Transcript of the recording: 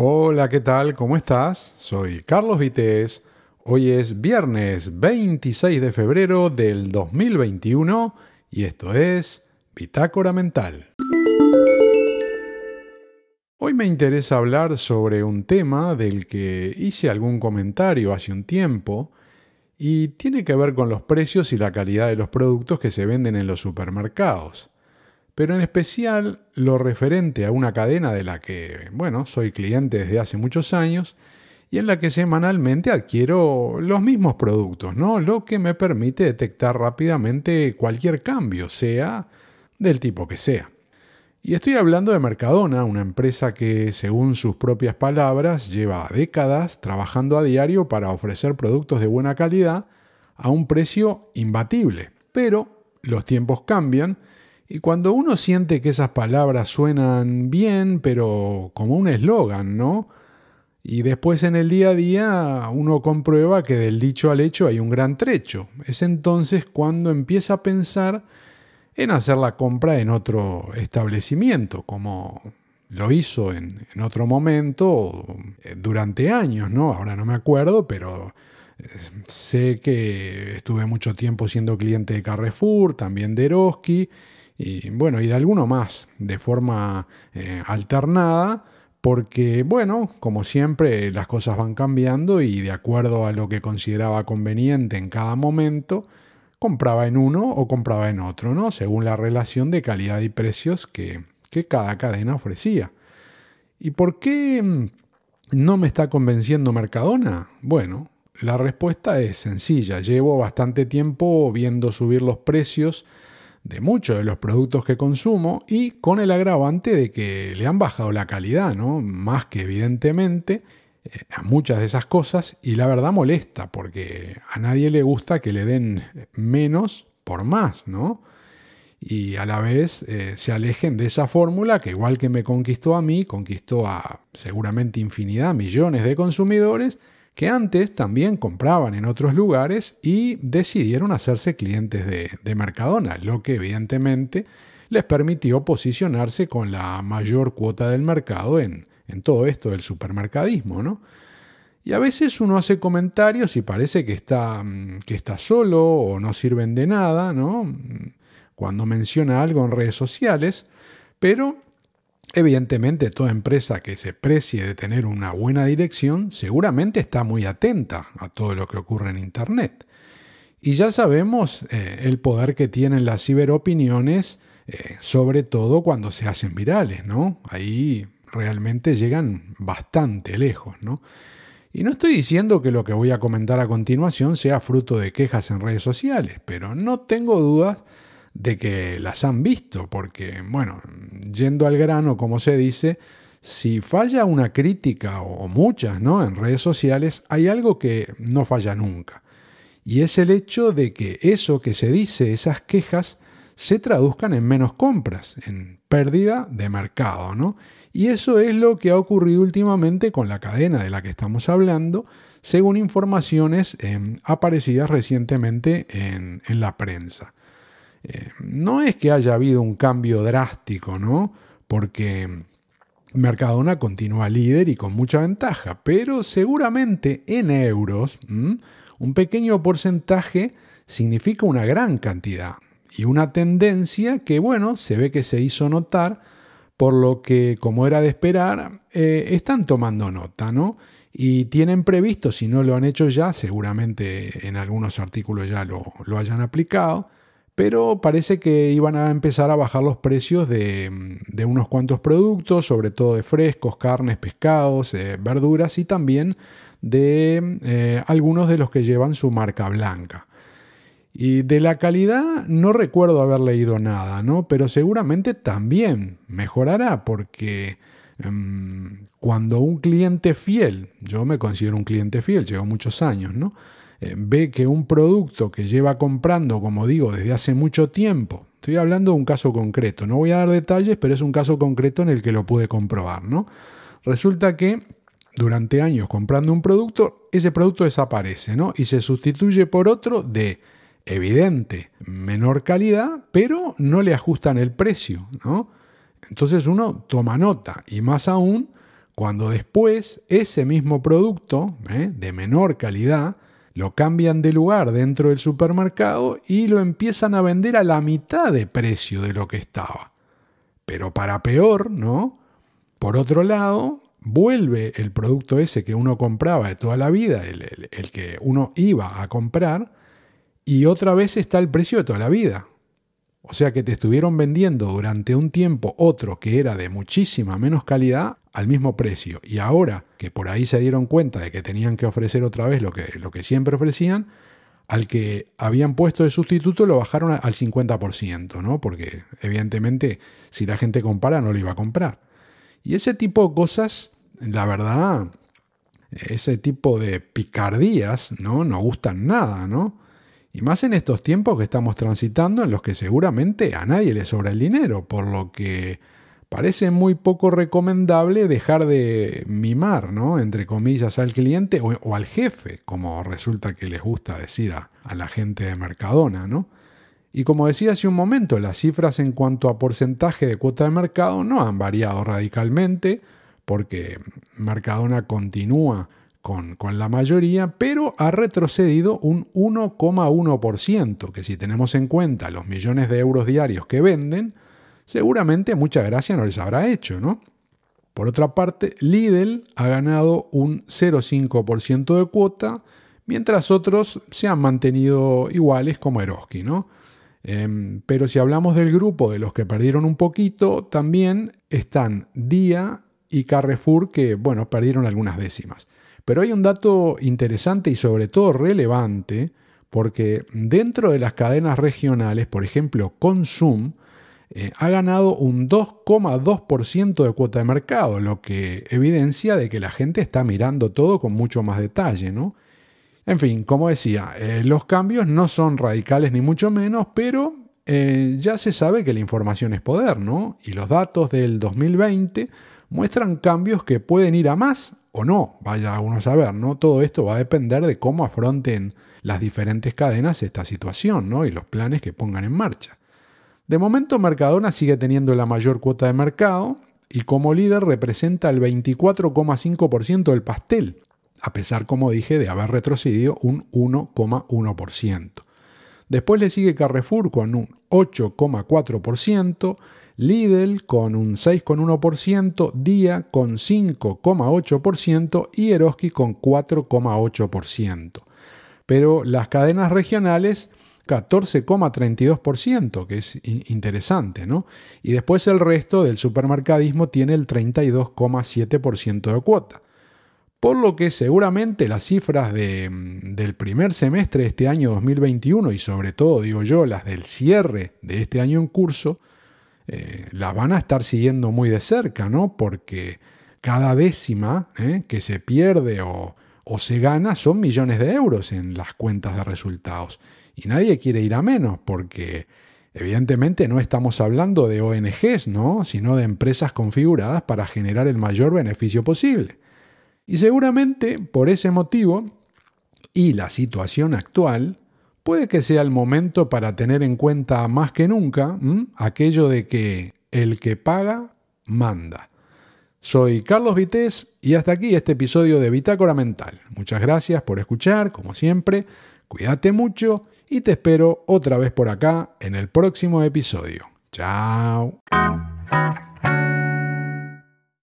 Hola, ¿qué tal? ¿Cómo estás? Soy Carlos Vitéz. Hoy es viernes 26 de febrero del 2021 y esto es Bitácora Mental. Hoy me interesa hablar sobre un tema del que hice algún comentario hace un tiempo y tiene que ver con los precios y la calidad de los productos que se venden en los supermercados pero en especial lo referente a una cadena de la que, bueno, soy cliente desde hace muchos años y en la que semanalmente adquiero los mismos productos, ¿no? Lo que me permite detectar rápidamente cualquier cambio, sea del tipo que sea. Y estoy hablando de Mercadona, una empresa que, según sus propias palabras, lleva décadas trabajando a diario para ofrecer productos de buena calidad a un precio imbatible. Pero los tiempos cambian y cuando uno siente que esas palabras suenan bien, pero como un eslogan, ¿no? Y después en el día a día uno comprueba que del dicho al hecho hay un gran trecho. Es entonces cuando empieza a pensar en hacer la compra en otro establecimiento, como lo hizo en, otro momento eh, durante años, ¿no? Ahora no me acuerdo, pero eh, sé que estuve mucho tiempo siendo cliente de Carrefour, también de Eroski, y bueno, y de alguno más, de forma eh, alternada, porque bueno, como siempre las cosas van cambiando y de acuerdo a lo que consideraba conveniente en cada momento, compraba en uno o compraba en otro, ¿no? Según la relación de calidad y precios que, que cada cadena ofrecía. ¿Y por qué mm, no me está convenciendo Mercadona? Bueno, la respuesta es sencilla. Llevo bastante tiempo viendo subir los precios de muchos de los productos que consumo y con el agravante de que le han bajado la calidad, ¿no? Más que evidentemente eh, a muchas de esas cosas y la verdad molesta porque a nadie le gusta que le den menos por más, ¿no? Y a la vez eh, se alejen de esa fórmula que igual que me conquistó a mí, conquistó a seguramente infinidad, millones de consumidores que antes también compraban en otros lugares y decidieron hacerse clientes de, Mercadona, lo que evidentemente les permitió posicionarse con la mayor cuota del mercado en, todo esto del supermercadismo, ¿no? Y a veces uno hace comentarios y parece que está, mm, que está solo o no sirven de nada, ¿no? Cuando menciona algo en redes sociales, pero Evidentemente, toda empresa que se precie de tener una buena dirección seguramente está muy atenta a todo lo que ocurre en Internet. Y ya sabemos eh, el poder que tienen las ciberopiniones, eh, sobre todo cuando se hacen virales, ¿no? Ahí realmente llegan bastante lejos, ¿no? Y no estoy diciendo que lo que voy a comentar a continuación sea fruto de quejas en redes sociales, pero no tengo dudas de que las han visto, porque, bueno, yendo al grano, como se dice, si falla una crítica o muchas, ¿no? En redes sociales, hay algo que no falla nunca. Y es el hecho de que eso que se dice, esas quejas, se traduzcan en menos compras, en pérdida de mercado, ¿no? Y eso es lo que ha ocurrido últimamente con la cadena de la que estamos hablando, según informaciones em, aparecidas recientemente en la prensa. Eh, no es que haya habido un cambio drástico, ¿no? Porque Mercadona continúa líder y con mucha ventaja, pero seguramente en euros un pequeño porcentaje significa una gran cantidad y una tendencia que, bueno, se ve que se hizo notar, por lo que, como era de esperar, eh, están tomando nota, ¿no? Y tienen previsto, si no lo han hecho ya, seguramente en algunos artículos ya lo, lo hayan aplicado, pero parece que iban a empezar a bajar los precios de, unos cuantos productos, sobre todo de frescos, carnes, pescados, eh, verduras y también de eh, algunos de los que llevan su marca blanca. Y de la calidad no recuerdo haber leído nada, ¿no? Pero seguramente también mejorará porque em, cuando un cliente fiel, yo me considero un cliente fiel, llevo muchos años, ¿no? Eh, ve que un producto que lleva comprando, como digo, desde hace mucho tiempo, estoy hablando de un caso concreto, no voy a dar detalles, pero es un caso concreto en el que lo pude comprobar. Resulta que durante años comprando un producto, ese producto desaparece, ¿no? Y se sustituye por otro de evidente menor calidad, pero no le ajustan el precio, ¿no? Entonces uno toma nota, y más aún cuando después ese mismo producto ¿eh? de menor calidad lo cambian de lugar dentro del supermercado y lo empiezan a vender a la mitad de precio de lo que estaba. Pero para peor, ¿no? Por otro lado, vuelve el producto ese que uno compraba de toda la vida, el, el que uno iba a comprar, y otra vez está el precio de toda la vida. O sea que te estuvieron vendiendo durante un tiempo otro que era de muchísima menos calidad al mismo precio. Y ahora que por ahí se dieron cuenta de que tenían que ofrecer otra vez lo que, lo que siempre ofrecían, al que habían puesto de sustituto lo bajaron al 50%, ¿no? Porque evidentemente si la gente compara no lo iba a comprar. Y ese tipo de cosas, la verdad, ese tipo de picardías, ¿no? No gustan nada, ¿no? Y más en estos tiempos que estamos transitando en los que seguramente a nadie le sobra el dinero, por lo que parece muy poco recomendable dejar de mimar, ¿no? Entre comillas, al cliente o, al jefe, como resulta que les gusta decir a, a, la gente de Mercadona, ¿no? Y como decía hace un momento, las cifras en cuanto a porcentaje de cuota de mercado no han variado radicalmente, porque Mercadona continúa con, la mayoría, pero ha retrocedido un 1,1%, que si tenemos en cuenta los millones de euros diarios que venden, seguramente mucha gracia no les habrá hecho, ¿no? Por otra parte, Lidl ha ganado un 0,5% de cuota, mientras otros se han mantenido iguales como Eroski, ¿no? Em, pero si hablamos del grupo de los que perdieron un poquito, también están Día y Carrefour que, bueno, perdieron algunas décimas. Pero hay un dato interesante y sobre todo relevante, porque dentro de las cadenas regionales, por ejemplo, Consum, eh, ha ganado un 2,2% de cuota de mercado, lo que evidencia de que la gente está mirando todo con mucho más detalle, ¿no? En fin, como decía, eh, los cambios no son radicales ni mucho menos, pero eh, ya se sabe que la información es poder, ¿no? Y los datos del 2020 muestran cambios que pueden ir a más o no, vaya uno a saber, ¿no? Todo esto va a depender de cómo afronten las diferentes cadenas esta situación, ¿no? Y los planes que pongan en marcha. De momento, Mercadona sigue teniendo la mayor cuota de mercado y como líder representa el 24,5% del pastel, a pesar, como dije, de haber retrocedido un 1,1%. Después le sigue Carrefour con un 8,4%, Lidl con un 6,1%, Día con 5,8% y Eroski con 4,8%. Pero las cadenas regionales 14,32%, que es interesante, ¿no? Y después el resto del supermercadismo tiene el 32,7% de cuota. Por lo que seguramente las cifras del primer semestre de este año 2021 y sobre todo, digo yo, las del cierre de este año en curso, eh, la van a estar siguiendo muy de cerca, ¿no? Porque cada décima eh, que se pierde o, o se gana son millones de euros en las cuentas de resultados. Y nadie quiere ir a menos porque evidentemente no estamos hablando de ONGs, ¿no? sino de empresas configuradas para generar el mayor beneficio posible. Y seguramente por ese motivo y la situación actual, puede que sea el momento para tener en cuenta más que nunca aquello de que el que paga, manda. Soy Carlos Vitéz y hasta aquí este episodio de Bitácora Mental. Muchas gracias por escuchar, como siempre, cuídate mucho y te espero otra vez por acá en el próximo episodio. Chao.